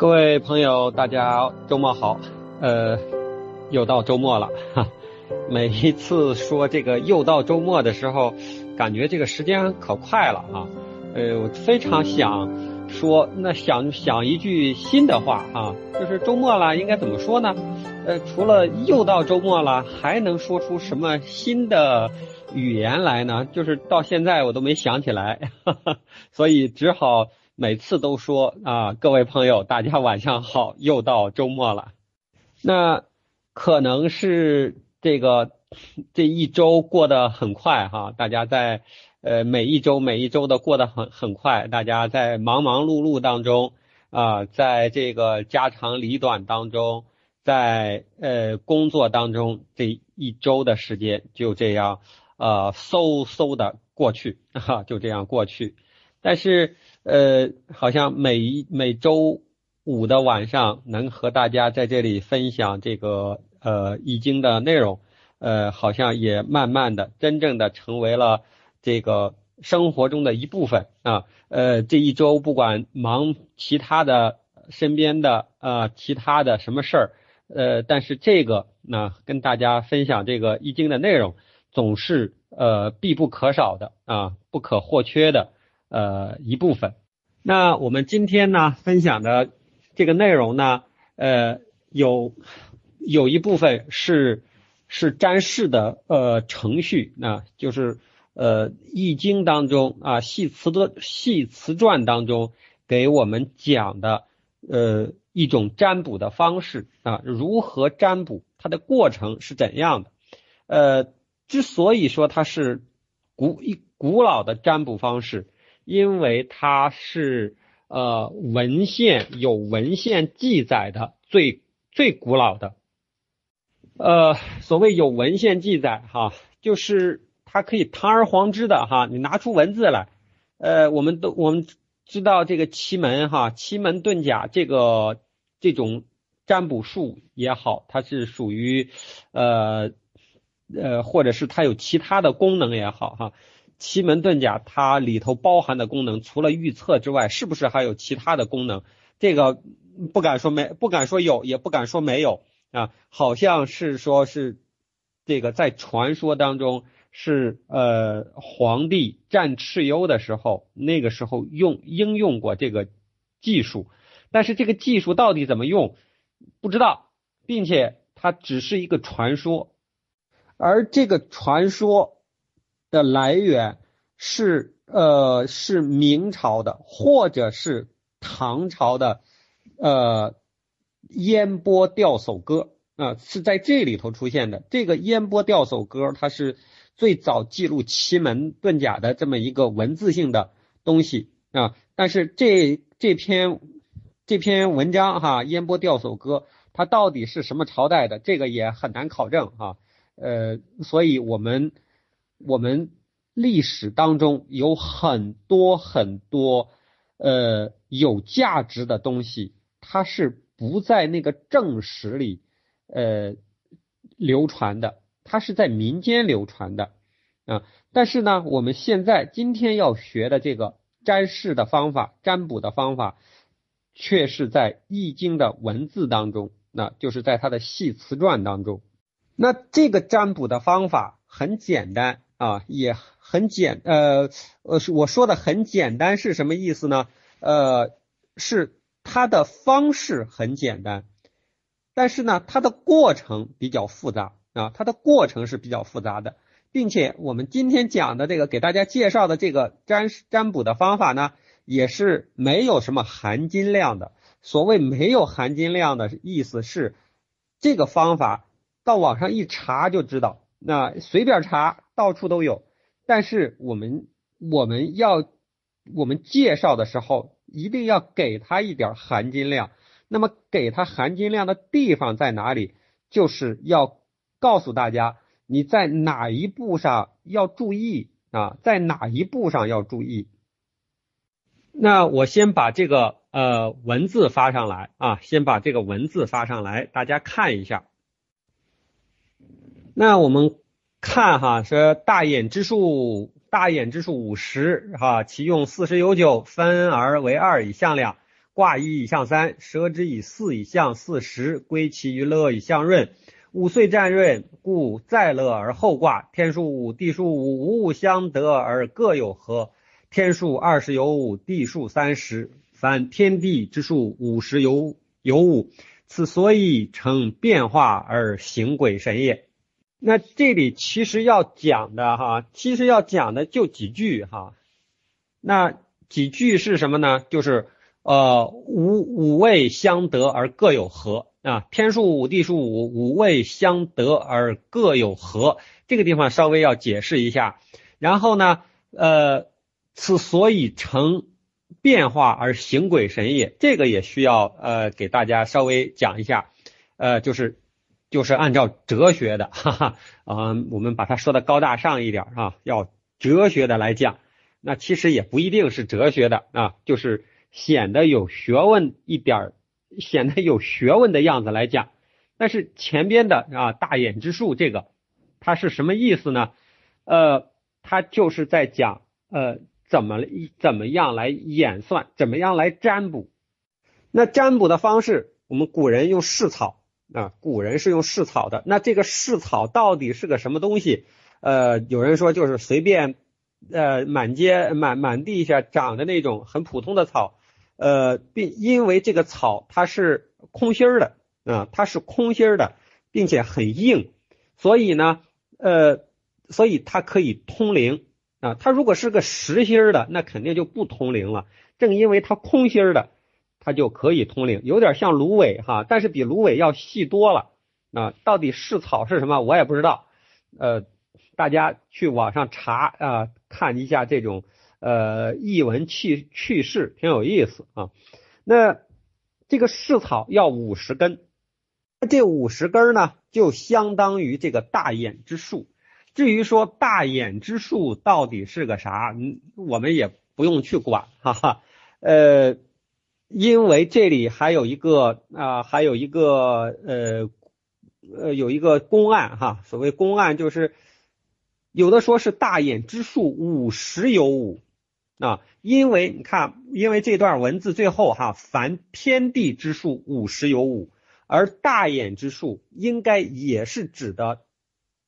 各位朋友，大家周末好。呃，又到周末了哈。每一次说这个又到周末的时候，感觉这个时间可快了啊。呃，我非常想说，那想想一句新的话啊，就是周末了应该怎么说呢？呃，除了又到周末了，还能说出什么新的语言来呢？就是到现在我都没想起来，哈哈，所以只好。每次都说啊，各位朋友，大家晚上好，又到周末了。那可能是这个这一周过得很快哈，大家在呃每一周每一周的过得很很快，大家在忙忙碌碌当中啊，在这个家长里短当中，在呃工作当中，这一周的时间就这样呃嗖嗖的过去哈，就这样过去，但是。呃，好像每一每周五的晚上能和大家在这里分享这个呃易经的内容，呃，好像也慢慢的真正的成为了这个生活中的一部分啊。呃，这一周不管忙其他的身边的啊其他的什么事儿，呃，但是这个那跟大家分享这个易经的内容，总是呃必不可少的啊，不可或缺的。呃，一部分。那我们今天呢分享的这个内容呢，呃，有有一部分是是占筮的呃程序，那就是呃《易经》当中啊系辞的系辞传当中给我们讲的呃一种占卜的方式啊，如何占卜，它的过程是怎样的？呃，之所以说它是古一古老的占卜方式。因为它是呃文献有文献记载的最最古老的，呃所谓有文献记载哈，就是它可以堂而皇之的哈，你拿出文字来，呃我们都我们知道这个奇门哈，奇门遁甲这个这种占卜术也好，它是属于呃呃或者是它有其他的功能也好哈。奇门遁甲它里头包含的功能，除了预测之外，是不是还有其他的功能？这个不敢说没，不敢说有，也不敢说没有啊。好像是说是这个在传说当中是呃皇帝战蚩尤的时候，那个时候用应用过这个技术，但是这个技术到底怎么用不知道，并且它只是一个传说，而这个传说。的来源是呃是明朝的或者是唐朝的呃烟波钓叟歌啊是在这里头出现的。这个烟波钓叟歌它是最早记录奇门遁甲的这么一个文字性的东西啊。但是这这篇这篇文章哈烟波钓叟歌它到底是什么朝代的？这个也很难考证哈。呃，所以我们。我们历史当中有很多很多呃有价值的东西，它是不在那个正史里呃流传的，它是在民间流传的啊。但是呢，我们现在今天要学的这个占筮的方法、占卜的方法，却是在《易经》的文字当中，那就是在它的系辞传当中。那这个占卜的方法很简单。啊，也很简，呃，呃，我说的很简单是什么意思呢？呃，是它的方式很简单，但是呢，它的过程比较复杂啊，它的过程是比较复杂的，并且我们今天讲的这个给大家介绍的这个占占卜的方法呢，也是没有什么含金量的。所谓没有含金量的意思是，这个方法到网上一查就知道。那随便查，到处都有。但是我们我们要我们介绍的时候，一定要给他一点含金量。那么给他含金量的地方在哪里？就是要告诉大家你在哪一步上要注意啊，在哪一步上要注意。那我先把这个呃文字发上来啊，先把这个文字发上来，大家看一下。那我们看哈，说大衍之数，大衍之数五十哈，其用四十有九，分而为二以象量。卦一以象三，蛇之以四以象四时，归其于乐以象润。五岁占润，故再乐而后卦。天数五，地数五，五五相得而各有合。天数二十有五，地数三十，凡天地之数五十有有五，此所以成变化而行鬼神也。那这里其实要讲的哈，其实要讲的就几句哈。那几句是什么呢？就是呃五五位相得而各有和啊，天数五，地数五，五位相得而各有和。这个地方稍微要解释一下。然后呢，呃。此所以成变化而行鬼神也，这个也需要呃给大家稍微讲一下，呃就是就是按照哲学的，哈哈啊，我们把它说的高大上一点啊，要哲学的来讲，那其实也不一定是哲学的啊，就是显得有学问一点儿，显得有学问的样子来讲。但是前边的啊大眼之术这个，它是什么意思呢？呃，它就是在讲呃。怎么怎么样来演算？怎么样来占卜？那占卜的方式，我们古人用试草啊，古人是用试草的。那这个试草到底是个什么东西？呃，有人说就是随便呃满街满满地下长的那种很普通的草，呃，并因为这个草它是空心儿的啊，它是空心儿的，并且很硬，所以呢，呃，所以它可以通灵。啊，它如果是个实心儿的，那肯定就不通灵了。正因为它空心儿的，它就可以通灵，有点像芦苇哈，但是比芦苇要细多了。啊，到底是草是什么，我也不知道。呃，大家去网上查啊，看一下这种呃译文趣趣事，挺有意思啊。那这个是草要五十根，这五十根呢，就相当于这个大眼之树。至于说大眼之术到底是个啥，嗯，我们也不用去管，哈哈，呃，因为这里还有一个啊，还有一个呃呃有一个公案哈，所谓公案就是有的说是大眼之术五十有五啊，因为你看，因为这段文字最后哈，凡天地之术五十有五，而大眼之术应该也是指的。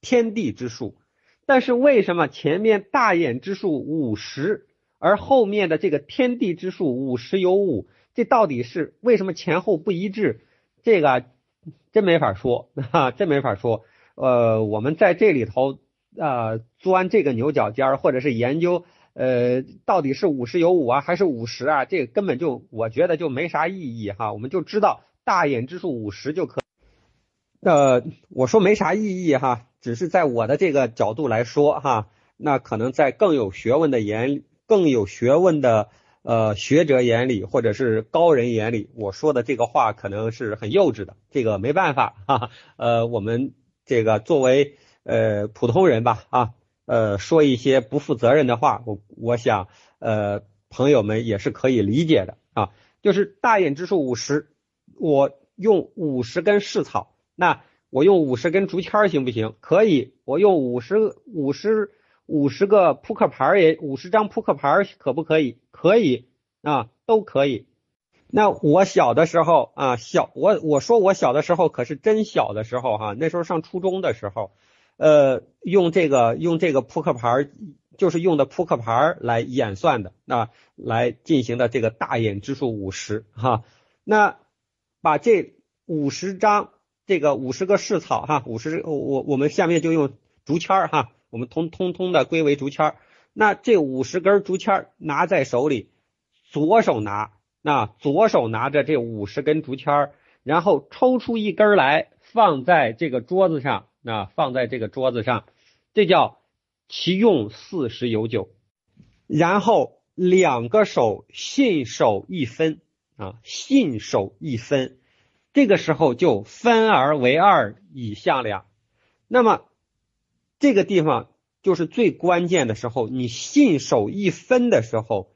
天地之数，但是为什么前面大眼之数五十，而后面的这个天地之数五十有五，这到底是为什么前后不一致？这个真没法说 啊，真没法说。呃，我们在这里头啊钻这个牛角尖儿，或者是研究呃到底是五十有五啊，还是五十啊？这根本就我觉得就没啥意义哈，我们就知道大眼之数五十就可。呃，我说没啥意义哈。只是在我的这个角度来说哈，那可能在更有学问的眼、更有学问的呃学者眼里，或者是高人眼里，我说的这个话可能是很幼稚的，这个没办法哈。呃，我们这个作为呃普通人吧啊，呃说一些不负责任的话，我我想呃朋友们也是可以理解的啊。就是大眼之术五十，我用五十根试草那。我用五十根竹签行不行？可以。我用五十五十五十个扑克牌也五十张扑克牌可不可以？可以啊，都可以。那我小的时候啊，小我我说我小的时候可是真小的时候哈，那时候上初中的时候，呃，用这个用这个扑克牌就是用的扑克牌来演算的啊，来进行的这个大眼之数五十哈。那把这五十张。这个五十个试草哈，五十我我我们下面就用竹签儿哈，我们通通通的归为竹签儿。那这五十根竹签儿拿在手里，左手拿，那左手拿着这五十根竹签儿，然后抽出一根来放在这个桌子上，那放在这个桌子上，这叫其用四十有九。然后两个手信手一分啊，信手一分。这个时候就分而为二以象量，那么这个地方就是最关键的时候，你信手一分的时候，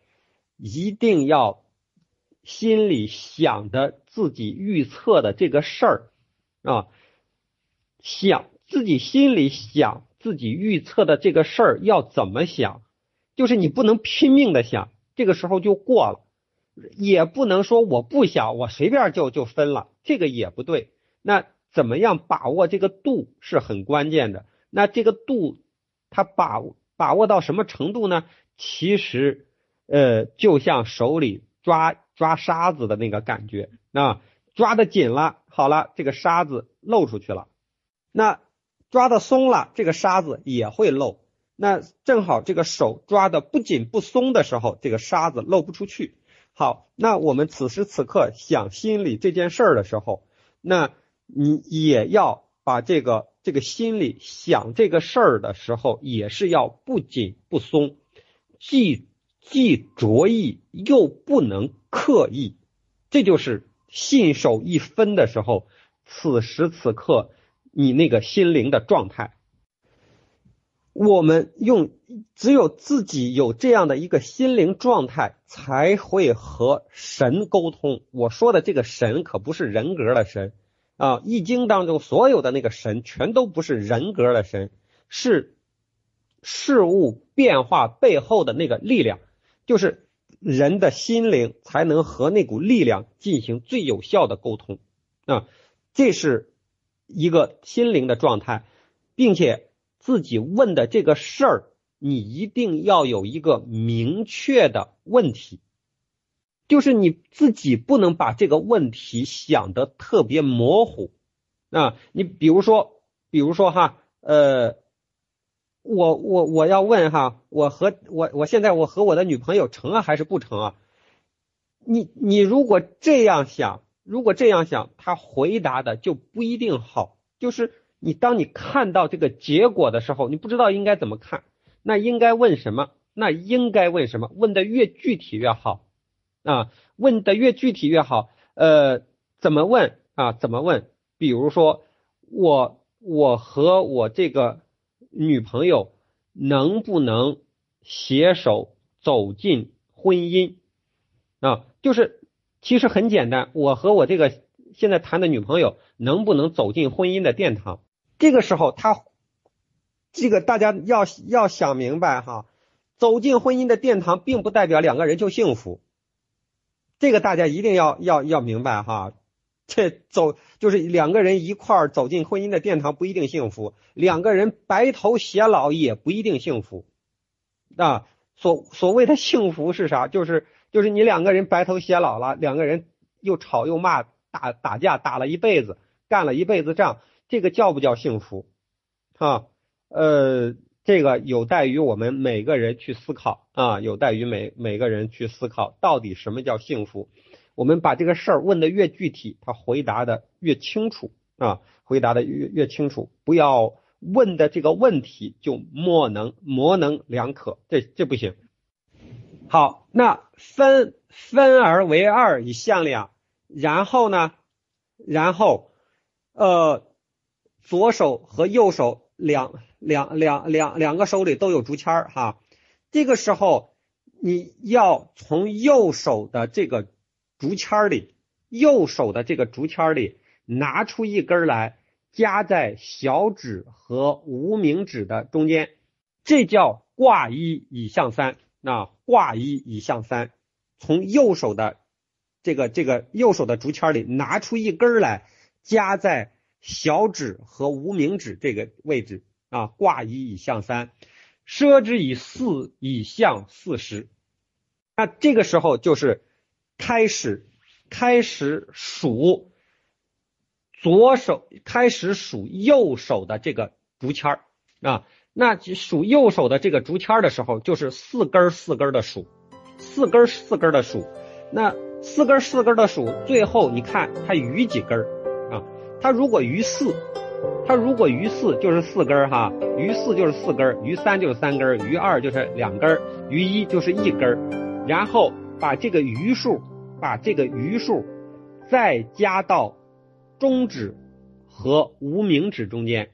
一定要心里想着自己预测的这个事儿啊，想自己心里想自己预测的这个事儿要怎么想，就是你不能拼命的想，这个时候就过了。也不能说我不想，我随便就就分了，这个也不对。那怎么样把握这个度是很关键的。那这个度，它把把握到什么程度呢？其实，呃，就像手里抓抓沙子的那个感觉啊，抓的紧了，好了，这个沙子漏出去了；那抓的松了，这个沙子也会漏。那正好这个手抓的不紧不松的时候，这个沙子漏不出去。好，那我们此时此刻想心里这件事儿的时候，那你也要把这个这个心里想这个事儿的时候，也是要不紧不松，既既着意又不能刻意，这就是信手一分的时候，此时此刻你那个心灵的状态。我们用只有自己有这样的一个心灵状态，才会和神沟通。我说的这个神可不是人格的神啊，《易经》当中所有的那个神全都不是人格的神，是事物变化背后的那个力量，就是人的心灵才能和那股力量进行最有效的沟通啊，这是一个心灵的状态，并且。自己问的这个事儿，你一定要有一个明确的问题，就是你自己不能把这个问题想得特别模糊啊。你比如说，比如说哈，呃，我我我要问哈，我和我我现在我和我的女朋友成啊还是不成啊？你你如果这样想，如果这样想，他回答的就不一定好，就是。你当你看到这个结果的时候，你不知道应该怎么看，那应该问什么？那应该问什么？问的越具体越好啊，问的越具体越好。呃，怎么问啊？怎么问？比如说，我我和我这个女朋友能不能携手走进婚姻啊？就是其实很简单，我和我这个现在谈的女朋友能不能走进婚姻的殿堂？这个时候，他这个大家要要想明白哈，走进婚姻的殿堂，并不代表两个人就幸福。这个大家一定要要要明白哈。这走就是两个人一块儿走进婚姻的殿堂不一定幸福，两个人白头偕老也不一定幸福。啊，所所谓的幸福是啥？就是就是你两个人白头偕老了，两个人又吵又骂，打打架打了一辈子，干了一辈子仗。这个叫不叫幸福？啊，呃，这个有待于我们每个人去思考啊，有待于每每个人去思考，到底什么叫幸福？我们把这个事儿问的越具体，他回答的越清楚啊，回答的越越清楚，不要问的这个问题就模能模棱两可，这这不行。好，那分分而为二以向量，然后呢，然后呃。左手和右手两两两两两个手里都有竹签儿哈，这个时候你要从右手的这个竹签儿里，右手的这个竹签儿里拿出一根来，夹在小指和无名指的中间，这叫挂一以向三。那挂一以向三，从右手的这个这个右手的竹签里拿出一根来，夹在。小指和无名指这个位置啊，挂一以向三，奢之以四以向四十。那这个时候就是开始开始数左手，开始数右手的这个竹签儿啊。那数右手的这个竹签儿的时候，就是四根四根的数，四根四根的数。那四根四根的数，最后你看它余几根儿？它如果余四，它如果余四就是四根儿哈，余四就是四根儿，余三就是三根儿，余二就是两根儿，余一就是一根儿，然后把这个余数，把这个余数再加到中指和无名指中间，